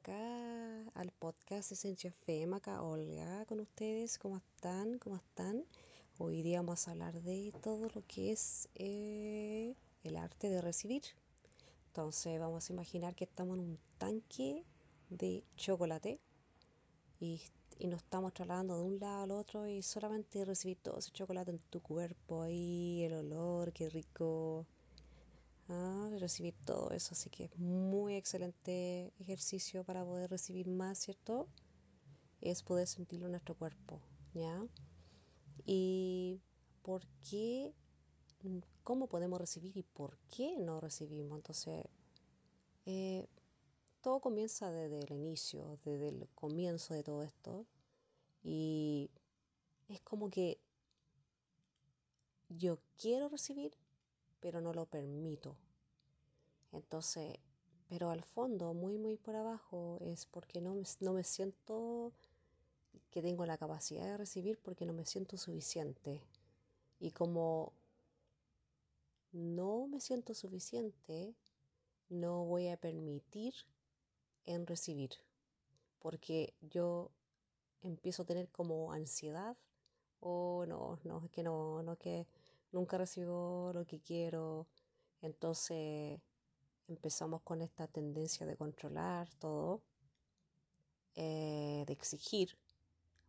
acá al podcast Esencia FM, acá Olga con ustedes. ¿Cómo están? ¿Cómo están? Hoy día vamos a hablar de todo lo que es eh, el arte de recibir. Entonces vamos a imaginar que estamos en un tanque de chocolate y, y nos estamos trasladando de un lado al otro y solamente recibir todo ese chocolate en tu cuerpo ahí, el olor, qué rico recibir todo eso. Así que es muy excelente ejercicio para poder recibir más, ¿cierto? Es poder sentirlo en nuestro cuerpo, ¿ya? Y por qué, cómo podemos recibir y por qué no recibimos. Entonces, eh, todo comienza desde el inicio, desde el comienzo de todo esto. Y es como que yo quiero recibir, pero no lo permito. Entonces, pero al fondo, muy, muy por abajo, es porque no me, no me siento que tengo la capacidad de recibir porque no me siento suficiente. Y como no me siento suficiente, no voy a permitir en recibir. Porque yo empiezo a tener como ansiedad o no, no, es que no, no, que nunca recibo lo que quiero. Entonces empezamos con esta tendencia de controlar todo, eh, de exigir,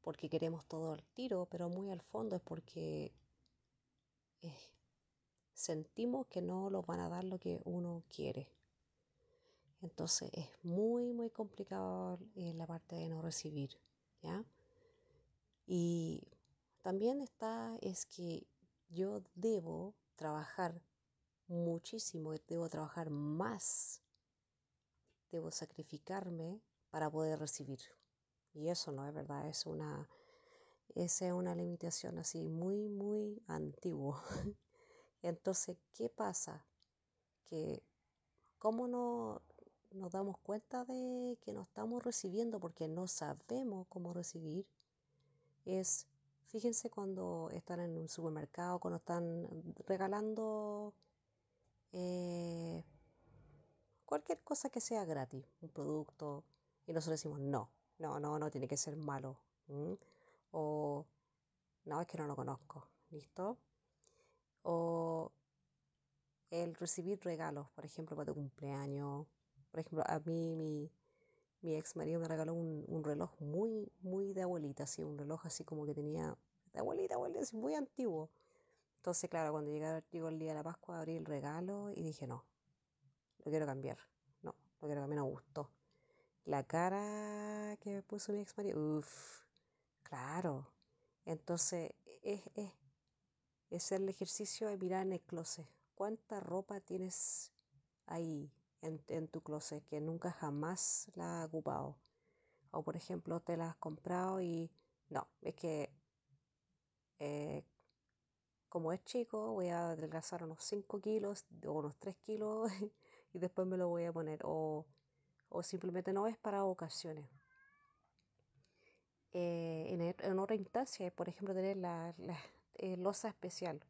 porque queremos todo al tiro, pero muy al fondo es porque eh, sentimos que no nos van a dar lo que uno quiere. Entonces es muy, muy complicado en la parte de no recibir, ¿ya? Y también está es que yo debo trabajar muchísimo, debo trabajar más, debo sacrificarme para poder recibir. Y eso no es verdad, es una, esa es una limitación así muy, muy antigua. Entonces, ¿qué pasa? Que, ¿cómo no nos damos cuenta de que no estamos recibiendo porque no sabemos cómo recibir? Es, fíjense cuando están en un supermercado, cuando están regalando eh, cualquier cosa que sea gratis, un producto, y nosotros decimos no, no, no, no tiene que ser malo. O no, es que no lo conozco, ¿listo? O el recibir regalos, por ejemplo, para tu cumpleaños. Por ejemplo, a mí mi, mi ex marido me regaló un, reloj muy, muy de abuelita, así, un reloj así como que tenía, de abuelita, abuelita, muy antiguo. Entonces, claro, cuando llegó, el día de la Pascua, abrí el regalo y dije, no, lo quiero cambiar. No, lo quiero cambiar, no me gustó. La cara que me puso mi ex marido, uff, claro. Entonces, es, es, es el ejercicio de mirar en el closet. ¿Cuánta ropa tienes ahí en, en tu closet que nunca jamás la has ocupado? O, por ejemplo, te la has comprado y no, es que eh, como es chico, voy a adelgazar unos 5 kilos o unos 3 kilos y después me lo voy a poner. O, simplemente no es para ocasiones. Eh, en, otra instancia, por ejemplo, tener la, eh, losa especial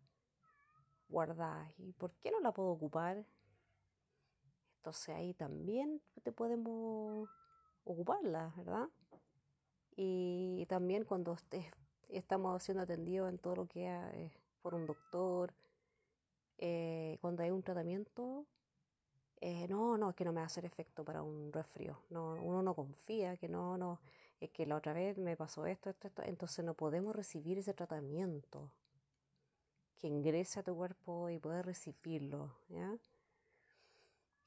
guardada. ¿Y por qué no la puedo ocupar? Entonces ahí también te podemos ocuparla, ¿verdad? Y también cuando estamos siendo atendidos en todo lo que es por un doctor, eh, cuando hay un tratamiento, eh, no, no, es que no me va a hacer efecto para un resfrío. No, uno no confía que no, no, es que la otra vez me pasó esto, esto, esto. Entonces no podemos recibir ese tratamiento que ingrese a tu cuerpo y poder recibirlo, ¿ya?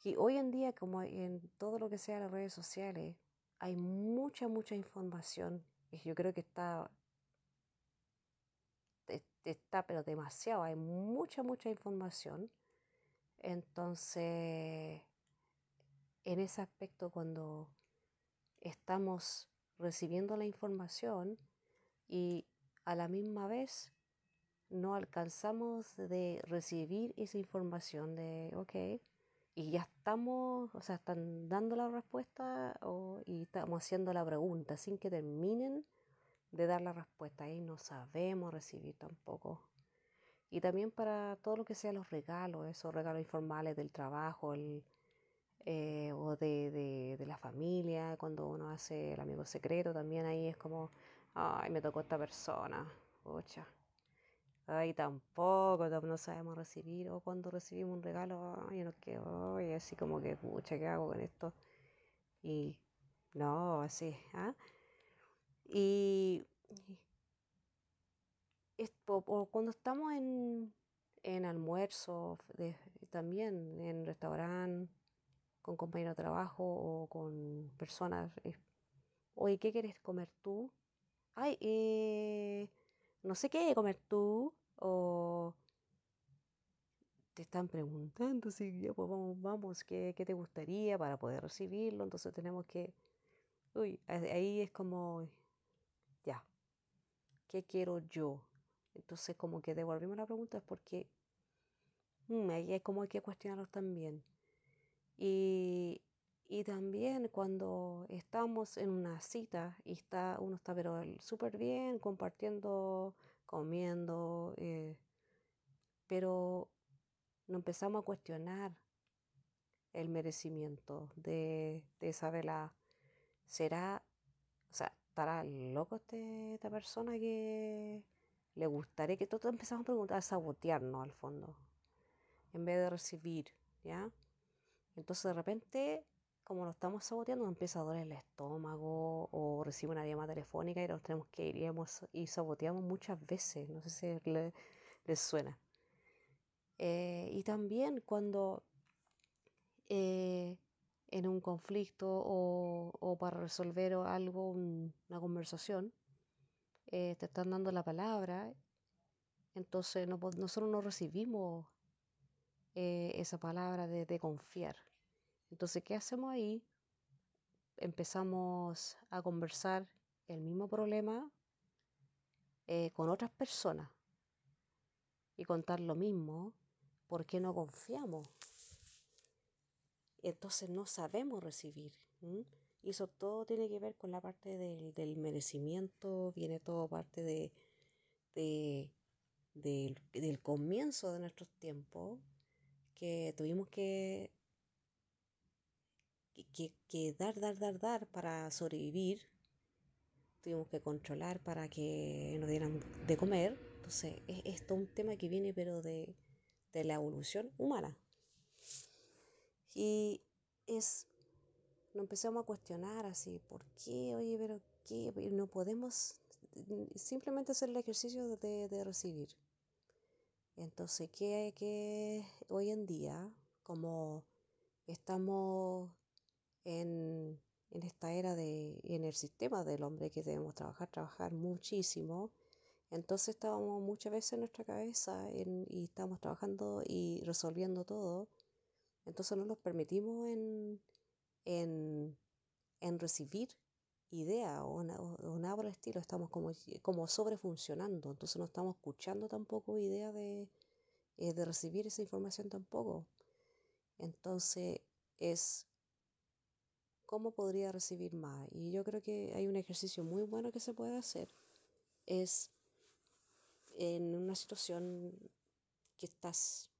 Y hoy en día, como en todo lo que sea las redes sociales, hay mucha, mucha información. Y yo creo que está está pero demasiado, hay mucha, mucha información. Entonces, en ese aspecto, cuando estamos recibiendo la información y a la misma vez no alcanzamos de recibir esa información de, ok, y ya estamos, o sea, están dando la respuesta o, y estamos haciendo la pregunta sin que terminen de dar la respuesta. Ahí no sabemos recibir tampoco. Y también para todo lo que sea los regalos, esos regalos informales del trabajo, el, eh, o de, de, de, la familia, cuando uno hace el amigo secreto, también ahí es como, ay, me tocó esta persona, ocha, ay, tampoco, no sabemos recibir, o cuando recibimos un regalo, ay, no quedo, y así como que, pucha, ¿qué hago con esto? Y no, así, ¿ah? Y, cuando estamos en, en almuerzo, también en restaurante, con compañeros de trabajo o con personas. Oye, ¿qué quieres comer tú? Ay, eh, no sé qué comer tú. O te están preguntando si ya pues vamos, vamos, ¿qué, ¿qué, te gustaría para poder recibirlo? Entonces tenemos que, uy, ahí es como, ¿qué quiero yo? Entonces como que devolvimos la pregunta es porque mm, ahí es como hay que cuestionarlos también. Y, y también cuando estamos en una cita y está, uno está pero súper bien, compartiendo, comiendo, eh, pero no empezamos a cuestionar el merecimiento de, de esa. ¿Será, o sea, estará loco este, esta persona que le gustaría que todos empezamos a preguntar, a sabotearnos al fondo, en vez de recibir, ¿ya? Entonces de repente, como lo estamos saboteando, nos empieza a doler el estómago o recibe una llamada telefónica y nos tenemos que ir y, saboteamos muchas veces. No sé si les suena. Eh, y también cuando eh, en un conflicto o, para resolver algo, una conversación, eh, te están dando la palabra, entonces nosotros no recibimos eh, esa palabra de, confiar. Entonces, ¿qué hacemos ahí? Empezamos a conversar el mismo problema eh, con otras personas y contar lo mismo porque no confiamos. Entonces no sabemos recibir. Y eso todo tiene que ver con la parte del, merecimiento, viene todo parte de, del comienzo de nuestros tiempos, que tuvimos que, que, dar, dar, dar, dar para sobrevivir. Tuvimos que controlar para que nos dieran de comer. Entonces, es, esto un tema que viene pero de, de la evolución humana. Y es, nos empezamos a cuestionar así, ¿por qué? Oye, pero ¿qué? No podemos simplemente hacer el ejercicio de, de recibir. Entonces, ¿qué, que hoy en día, como estamos en, esta era de, en el sistema del hombre que debemos trabajar, trabajar muchísimo, entonces estábamos muchas veces en nuestra cabeza y estamos trabajando y resolviendo todo, entonces no nos permitimos en, en, en recibir idea o, nada por el estilo, estamos como, como sobrefuncionando, entonces no estamos escuchando tampoco idea de, eh, de recibir esa información tampoco. Entonces es cómo podría recibir más. Y yo creo que hay un ejercicio muy bueno que se puede hacer. Es en una situación que estás,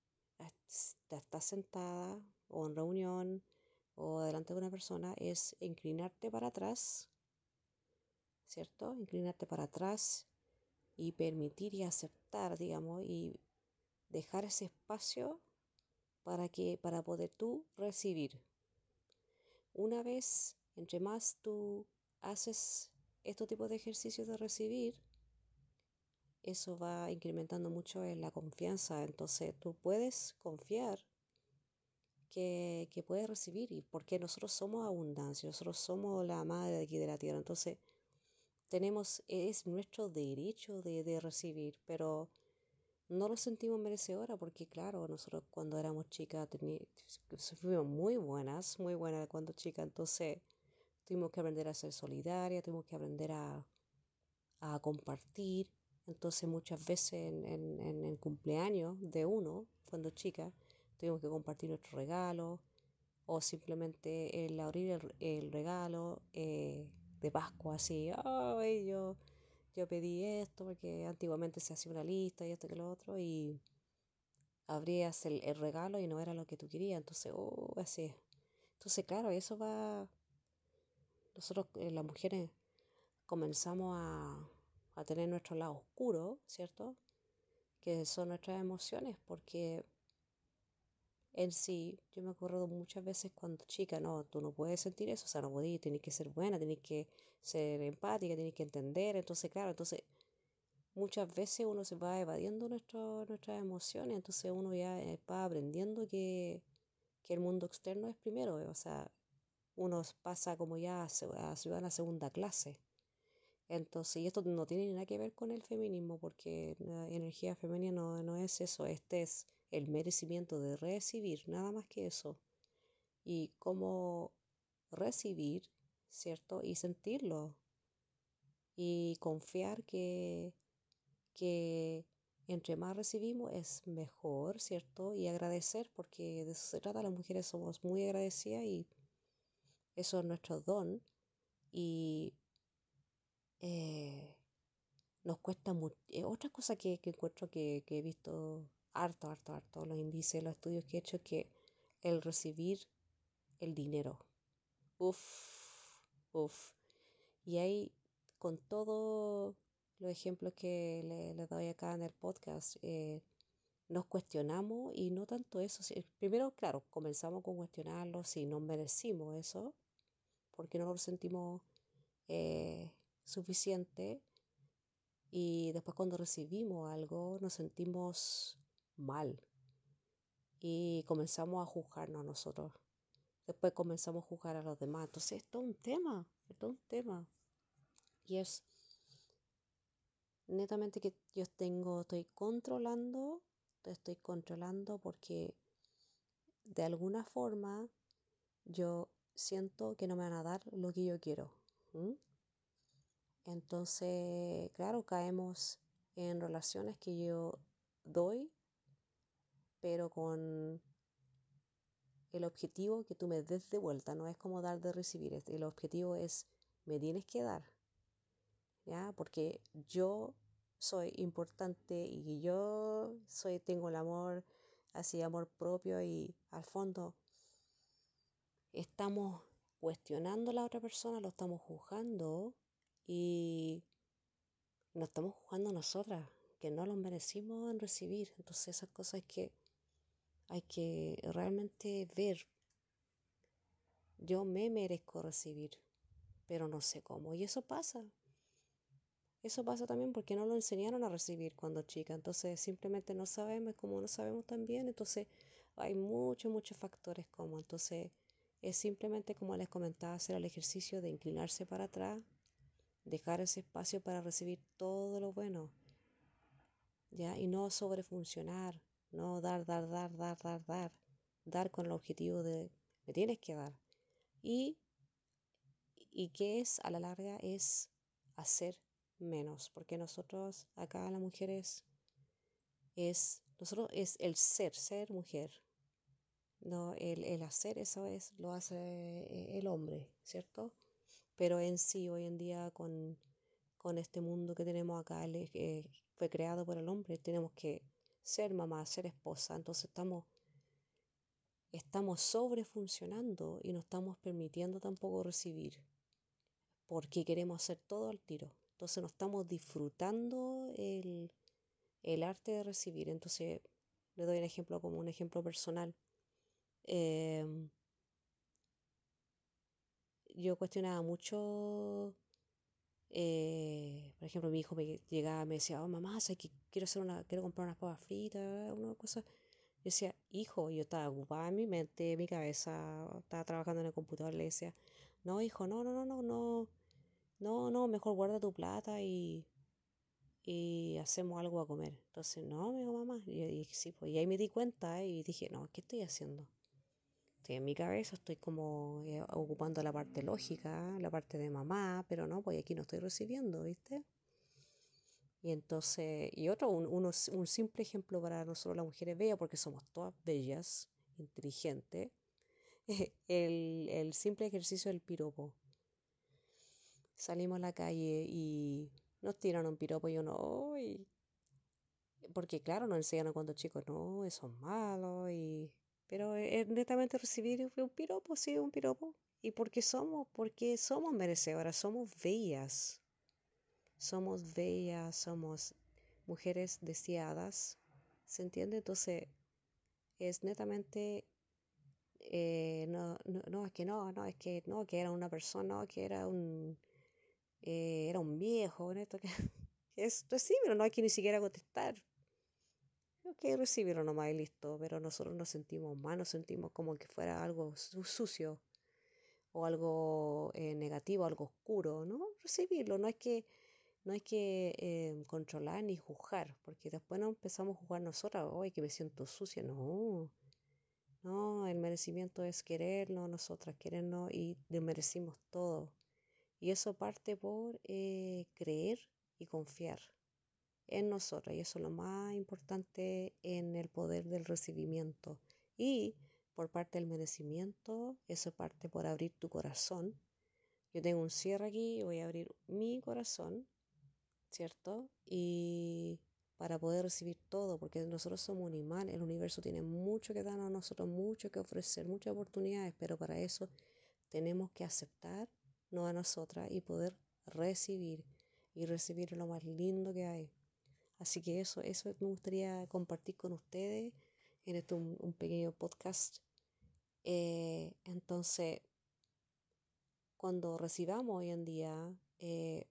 estás sentada o en reunión o delante de una persona, es inclinarte para atrás ¿cierto? Inclinarte para atrás y permitir y aceptar, digamos, y dejar ese espacio para que para poder tú recibir. Una vez, entre más tú haces este tipo de ejercicios de recibir, eso va incrementando mucho en la confianza. Entonces tú puedes confiar que, que puedes recibir y porque nosotros somos abundancia, nosotros somos la madre de aquí de la tierra. Entonces tenemos, es nuestro derecho de, recibir, pero no lo sentimos merecedora porque claro, nosotros cuando éramos chicas fuimos muy buenas, muy buenas cuando chicas, entonces tuvimos que aprender a ser solidaria, tuvimos que aprender a, compartir, entonces muchas veces en, en, el cumpleaños de uno, cuando chica, tuvimos que compartir nuestro regalo o simplemente el abrir el, el regalo, eh, de Pascua, así, ay, yo, yo pedí esto porque antiguamente se hacía una lista y esto que lo otro y abrías el, regalo y no era lo que tú querías, entonces, oh, así. Entonces, claro, eso va, nosotros eh, las mujeres comenzamos a, a tener nuestro lado oscuro, ¿cierto? Que son nuestras emociones, porque en sí, yo me acuerdo muchas veces cuando chica, no, tú no puedes sentir eso, o sea, no podías, tienes que ser buena, tienes que ser empática, tienes que entender, entonces, claro, entonces muchas veces uno se va evadiendo nuestro, nuestras emociones, entonces uno ya eh, va aprendiendo que, que el mundo externo es primero, o sea, uno pasa como ya a, a ciudadana segunda clase. Entonces, y esto no tiene nada que ver con el feminismo, porque la energía femenina no, no es eso, este es el merecimiento de recibir, nada más que eso. Y cómo recibir, ¿cierto? Y sentirlo. Y confiar que, que entre más recibimos es mejor, ¿cierto? Y agradecer, porque de eso se trata, las mujeres somos muy agradecidas y eso es nuestro don. Y eh, nos cuesta mucho. Eh, otra cosa que, que encuentro que, que, he visto harto, harto, harto, los índices, los estudios que he hecho, es que el recibir el dinero. Uf, uf. Y ahí, con todos los ejemplos que le, le, doy acá en el podcast, eh, nos cuestionamos y no tanto eso. Primero, claro, comenzamos con cuestionarlo si no merecimos eso, porque no lo sentimos suficiente. Y después cuando recibimos algo nos sentimos mal y comenzamos a juzgarnos a nosotros. Después comenzamos a juzgar a los demás. Entonces, esto es un tema, esto es un tema. Y es netamente que yo tengo, estoy controlando, estoy controlando porque de alguna forma yo siento que no me van a dar lo que yo quiero. Entonces, claro, caemos en relaciones que yo doy pero con el objetivo que tú me des de vuelta, no es como dar de recibir, el objetivo es me tienes que dar, ¿ya? Porque yo soy importante y yo soy, tengo el amor, así amor propio y al fondo estamos cuestionando a la otra persona, lo estamos juzgando y nos estamos juzgando nosotras, que no lo merecimos en recibir. Entonces esas cosas que hay que realmente ver. Yo me merezco recibir, pero no sé cómo. Y eso pasa. Eso pasa también porque no lo enseñaron a recibir cuando chica. Entonces simplemente no sabemos, como no sabemos también. Entonces hay muchos, muchos factores como. Entonces es simplemente como les comentaba, hacer el ejercicio de inclinarse para atrás, dejar ese espacio para recibir todo lo bueno. ¿Ya? Y no sobrefuncionar no dar, dar, dar, dar, dar, dar. Dar con el objetivo de me tienes que dar. Y, y que es a la larga es hacer menos. Porque nosotros, acá las mujeres, es, nosotros es el ser, ser mujer. No, el, el hacer eso es, lo hace eh, el hombre, ¿cierto? Pero en sí, hoy en día, con, con este mundo que tenemos acá, eh, fue creado por el hombre, tenemos que ser mamá, ser esposa. Entonces estamos, estamos sobrefuncionando y no estamos permitiendo tampoco recibir porque queremos hacer todo al tiro. Entonces no estamos disfrutando el, el arte de recibir. Entonces le doy un ejemplo como un ejemplo personal. Em, yo cuestionaba mucho eh, por ejemplo, mi hijo me llegaba, me decía, oh mamá, que quiero hacer una, quiero comprar unas papas fritas, una cosa. Yo decía, hijo, yo estaba ocupada en mi mente, en mi cabeza, estaba trabajando en el computador, le decía, no, hijo, no, no, no, no, no, no, no, mejor guarda tu plata y, y hacemos algo a comer. Entonces, no, me dijo mamá, y, y, sí, pues, y ahí me di cuenta y dije, no, ¿qué estoy haciendo? Estoy en mi cabeza, estoy como eh, ocupando la parte lógica, la parte de mamá, pero no, pues aquí no estoy recibiendo, ¿viste? Y entonces, y otro, un, un simple ejemplo para nosotros las mujeres bellas, porque somos todas bellas, inteligentes, el, el simple ejercicio del piropo. Salimos a la calle y nos tiran un piropo y uno, ¡ay! Porque claro, nos enseñaron cuando chicos, no, eso es malo y pero es netamente recibir un piropo, sí, un piropo. Y porque somos, porque somos merecedoras, somos bellas. Somos bellas, somos mujeres deseadas. ¿Se entiende? Entonces, es netamente eh, no, no, no, es que no, no, es que no, que era una persona, no, que era un eh, era un viejo, esto que es recibirlo, no hay que ni siquiera contestar. Ok, recibirlo nomás y listo, pero nosotros nos sentimos mal, nos sentimos como que fuera algo sucio o algo eh, negativo, algo oscuro, ¿no? Recibirlo, no hay que, no hay que eh, controlar ni juzgar, porque después no empezamos a juzgar nosotras, hoy que me siento sucia, no. No, el merecimiento es querernos, nosotras querernos y merecimos todo. Y eso parte por eh, creer y confiar en nosotras. Y eso es lo más importante en el poder del recibimiento. Y por parte del merecimiento, eso parte por abrir tu corazón. Yo tengo un cierre aquí, voy a abrir mi corazón, ¿cierto? Y para poder recibir todo, porque nosotros somos un imán, el universo tiene mucho que darnos a nosotros, mucho que ofrecer, muchas oportunidades, pero para eso tenemos que aceptar no a nosotras y poder recibir y recibir lo más lindo que hay. Así que eso, eso me gustaría compartir con ustedes en este un, pequeño podcast. Eh, entonces, cuando recibamos hoy en día, eh,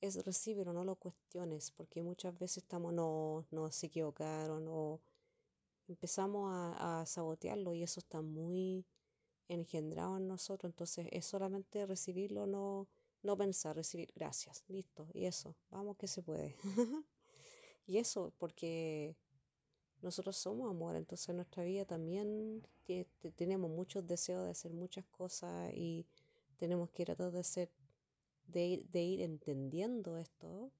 es recibir o no lo cuestiones, porque muchas veces estamos, no, no se equivocaron o empezamos a, a sabotearlo y eso está muy engendrado en nosotros. Entonces es solamente recibirlo, no, no pensar, recibir gracias, listo, y eso, vamos que se puede. y eso, porque nosotros somos amor, entonces en nuestra vida también tenemos muchos deseos de hacer muchas cosas y tenemos que tratar de hacer de, de ir entendiendo esto,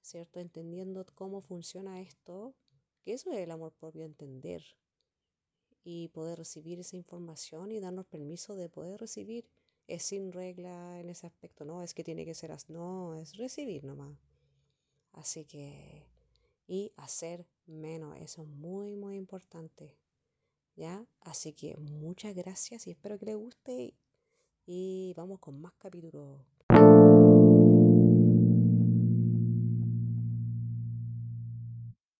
¿cierto? Entendiendo cómo funciona esto, que eso es el amor propio, entender y poder recibir esa información y darnos permiso de poder recibir. Es sin regla en ese aspecto, no es que tiene que ser así, no, es recibir nomás. Así que, y hacer menos, eso es muy, muy importante. ¿Ya? Así que muchas gracias y espero que les guste y vamos con más capítulos.